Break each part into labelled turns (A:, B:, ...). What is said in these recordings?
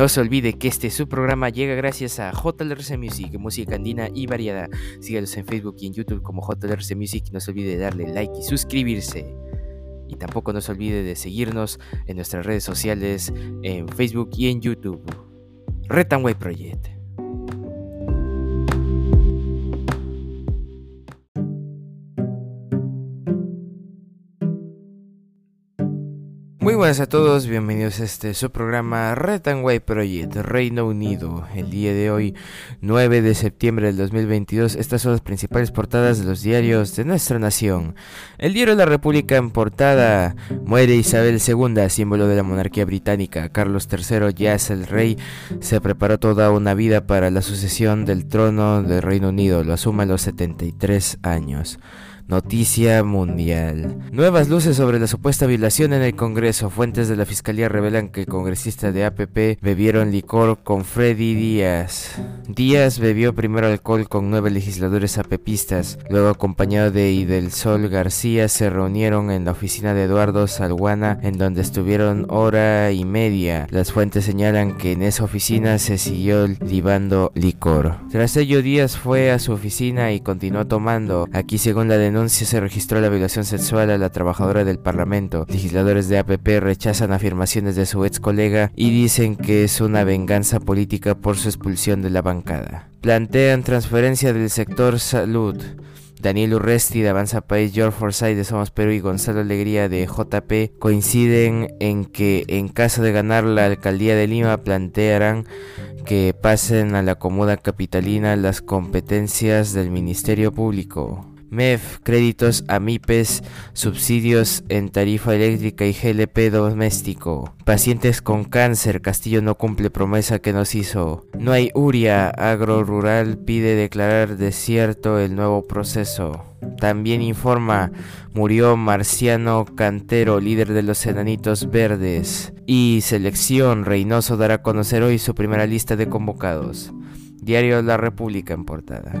A: No se olvide que este su programa llega gracias a JLRC Music, música andina y variada. Sígalos en Facebook y en YouTube como JLRC Music. No se olvide de darle like y suscribirse. Y tampoco no se olvide de seguirnos en nuestras redes sociales, en Facebook y en YouTube. Retanway Project. Muy buenas a todos, bienvenidos a este su programa Red and White Project Reino Unido. El día de hoy, 9 de septiembre del 2022, estas son las principales portadas de los diarios de nuestra nación. El diario La República en portada muere Isabel II, símbolo de la monarquía británica. Carlos III, ya es el rey, se preparó toda una vida para la sucesión del trono del Reino Unido, lo asume a los 73 años. Noticia mundial. Nuevas luces sobre la supuesta violación en el Congreso. Fuentes de la Fiscalía revelan que el congresista de APP bebieron licor con Freddy Díaz. Díaz bebió primero alcohol con nueve legisladores apepistas. Luego, acompañado de Idelsol García, se reunieron en la oficina de Eduardo Salguana, en donde estuvieron hora y media. Las fuentes señalan que en esa oficina se siguió libando licor. Tras ello, Díaz fue a su oficina y continuó tomando. Aquí, según la denuncia, se registró la violación sexual a la trabajadora del Parlamento. Legisladores de APP rechazan afirmaciones de su ex colega y dicen que es una venganza política por su expulsión de la bancada. Plantean transferencia del sector salud. Daniel Urresti de Avanza País, George Forsyth de Somos Perú y Gonzalo Alegría de JP coinciden en que en caso de ganar la alcaldía de Lima plantearán que pasen a la comoda capitalina las competencias del Ministerio Público. MEF, créditos a MIPES, subsidios en tarifa eléctrica y GLP doméstico. Pacientes con cáncer, Castillo no cumple promesa que nos hizo. No hay URIA, Agro Rural pide declarar desierto el nuevo proceso. También informa, murió Marciano Cantero, líder de los Enanitos Verdes. Y selección, Reynoso dará a conocer hoy su primera lista de convocados. Diario La República en portada.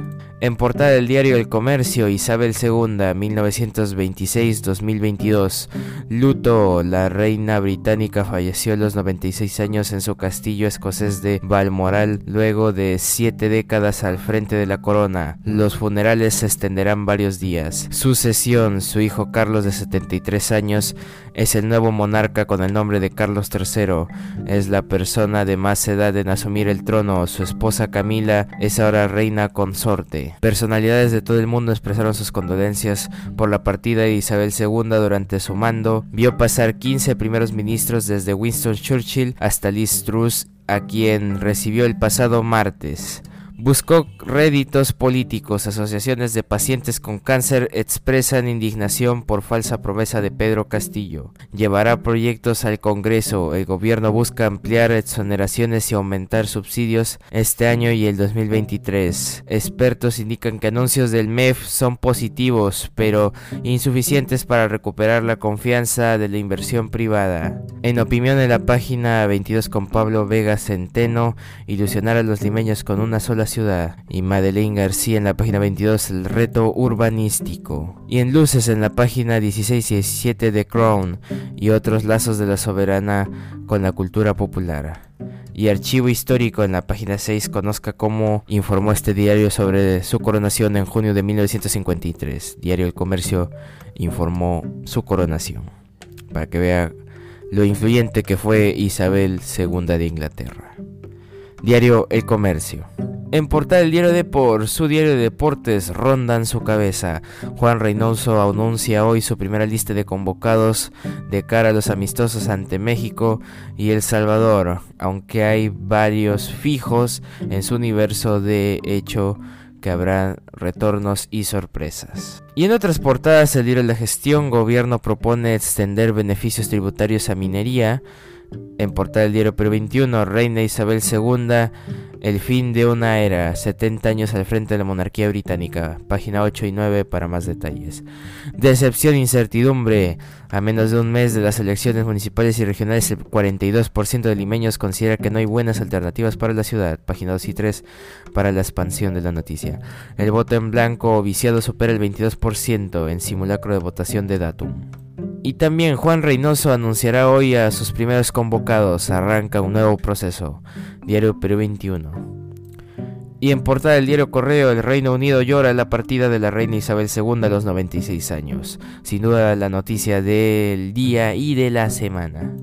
A: En portada del diario El Comercio, Isabel II, 1926-2022. Luto, la reina británica falleció a los 96 años en su castillo escocés de Balmoral luego de siete décadas al frente de la corona. Los funerales se extenderán varios días. Sucesión, su hijo Carlos de 73 años es el nuevo monarca con el nombre de Carlos III. Es la persona de más edad en asumir el trono. Su esposa Camila es ahora reina consorte. Personalidades de todo el mundo expresaron sus condolencias por la partida de Isabel II durante su mando. Vio pasar 15 primeros ministros desde Winston Churchill hasta Liz Truss, a quien recibió el pasado martes. Buscó réditos políticos. Asociaciones de pacientes con cáncer expresan indignación por falsa promesa de Pedro Castillo. Llevará proyectos al Congreso. El gobierno busca ampliar exoneraciones y aumentar subsidios este año y el 2023. Expertos indican que anuncios del MEF son positivos, pero insuficientes para recuperar la confianza de la inversión privada. En opinión de la página 22 con Pablo Vega Centeno, ilusionar a los limeños con una sola ciudad y Madeleine García en la página 22 el reto urbanístico y en luces en la página 16 y 17 de Crown y otros lazos de la soberana con la cultura popular y archivo histórico en la página 6 conozca cómo informó este diario sobre su coronación en junio de 1953. Diario El Comercio informó su coronación para que vea lo influyente que fue Isabel II de Inglaterra. Diario El Comercio. En portada del diario de por su diario de deportes rondan su cabeza. Juan Reynoso anuncia hoy su primera lista de convocados de cara a los amistosos ante México y El Salvador, aunque hay varios fijos en su universo de hecho que habrá retornos y sorpresas. Y en otras portadas el diario de la gestión, gobierno propone extender beneficios tributarios a minería. En portada del diario Perú 21, Reina Isabel II el fin de una era, 70 años al frente de la monarquía británica. Página 8 y 9 para más detalles. Decepción, incertidumbre. A menos de un mes de las elecciones municipales y regionales, el 42% de limeños considera que no hay buenas alternativas para la ciudad. Página 2 y 3 para la expansión de la noticia. El voto en blanco o viciado supera el 22% en simulacro de votación de datum. Y también Juan Reynoso anunciará hoy a sus primeros convocados. Arranca un nuevo proceso. Diario Perú 21. Y en portada del diario Correo, el Reino Unido llora la partida de la reina Isabel II a los 96 años. Sin duda la noticia del día y de la semana.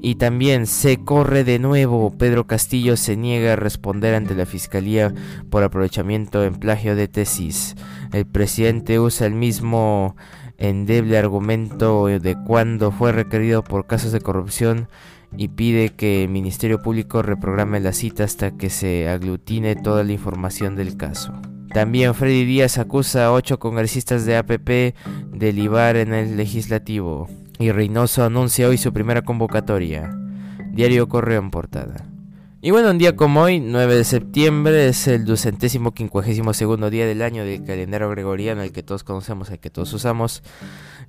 A: Y también se corre de nuevo. Pedro Castillo se niega a responder ante la Fiscalía por aprovechamiento en plagio de tesis. El presidente usa el mismo endeble argumento de cuando fue requerido por casos de corrupción y pide que el Ministerio Público reprograme la cita hasta que se aglutine toda la información del caso. También Freddy Díaz acusa a ocho congresistas de APP de libar en el legislativo. Y Reynoso anuncia hoy su primera convocatoria. Diario Correo en portada. Y bueno, un día como hoy, 9 de septiembre, es el ducentésimo quincuagésimo segundo día del año del calendario gregoriano, el que todos conocemos, el que todos usamos.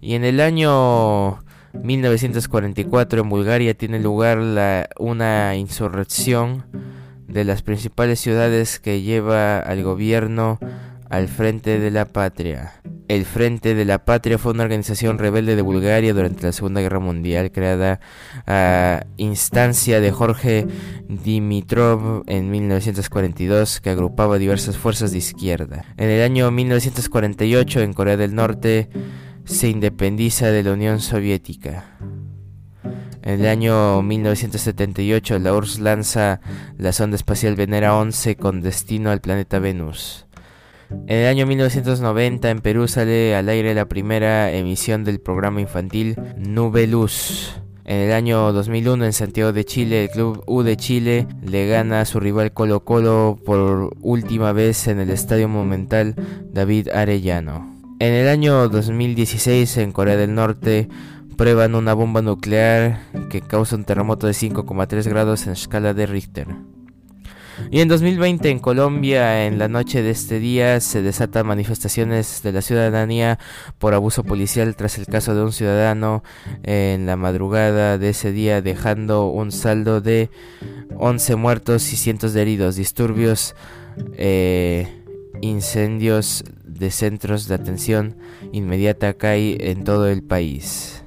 A: Y en el año 1944 en Bulgaria tiene lugar la, una insurrección de las principales ciudades que lleva al gobierno al Frente de la Patria. El Frente de la Patria fue una organización rebelde de Bulgaria durante la Segunda Guerra Mundial creada a instancia de Jorge Dimitrov en 1942 que agrupaba diversas fuerzas de izquierda. En el año 1948 en Corea del Norte se independiza de la Unión Soviética. En el año 1978 la URSS lanza la sonda espacial Venera 11 con destino al planeta Venus. En el año 1990 en Perú sale al aire la primera emisión del programa infantil Nube Luz. En el año 2001 en Santiago de Chile el club U de Chile le gana a su rival Colo Colo por última vez en el Estadio Monumental David Arellano. En el año 2016 en Corea del Norte prueban una bomba nuclear que causa un terremoto de 5,3 grados en escala de Richter. Y en 2020 en Colombia, en la noche de este día, se desatan manifestaciones de la ciudadanía por abuso policial tras el caso de un ciudadano en la madrugada de ese día dejando un saldo de 11 muertos y cientos de heridos, disturbios, eh, incendios de centros de atención inmediata acá en todo el país.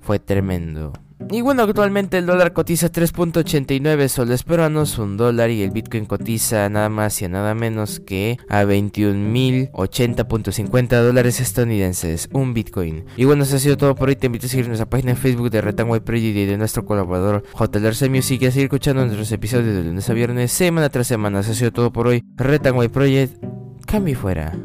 A: Fue tremendo. Y bueno, actualmente el dólar cotiza 3.89 soles peruanos, un dólar, y el Bitcoin cotiza nada más y nada menos que a 21.080.50 dólares estadounidenses, un Bitcoin. Y bueno, eso ha sido todo por hoy. Te invito a seguir en nuestra página de Facebook de Retangway Project y de nuestro colaborador JLRC Music y a seguir escuchando nuestros episodios de lunes a viernes, semana tras semana. Eso ha sido todo por hoy. Retangway Project, cambio fuera.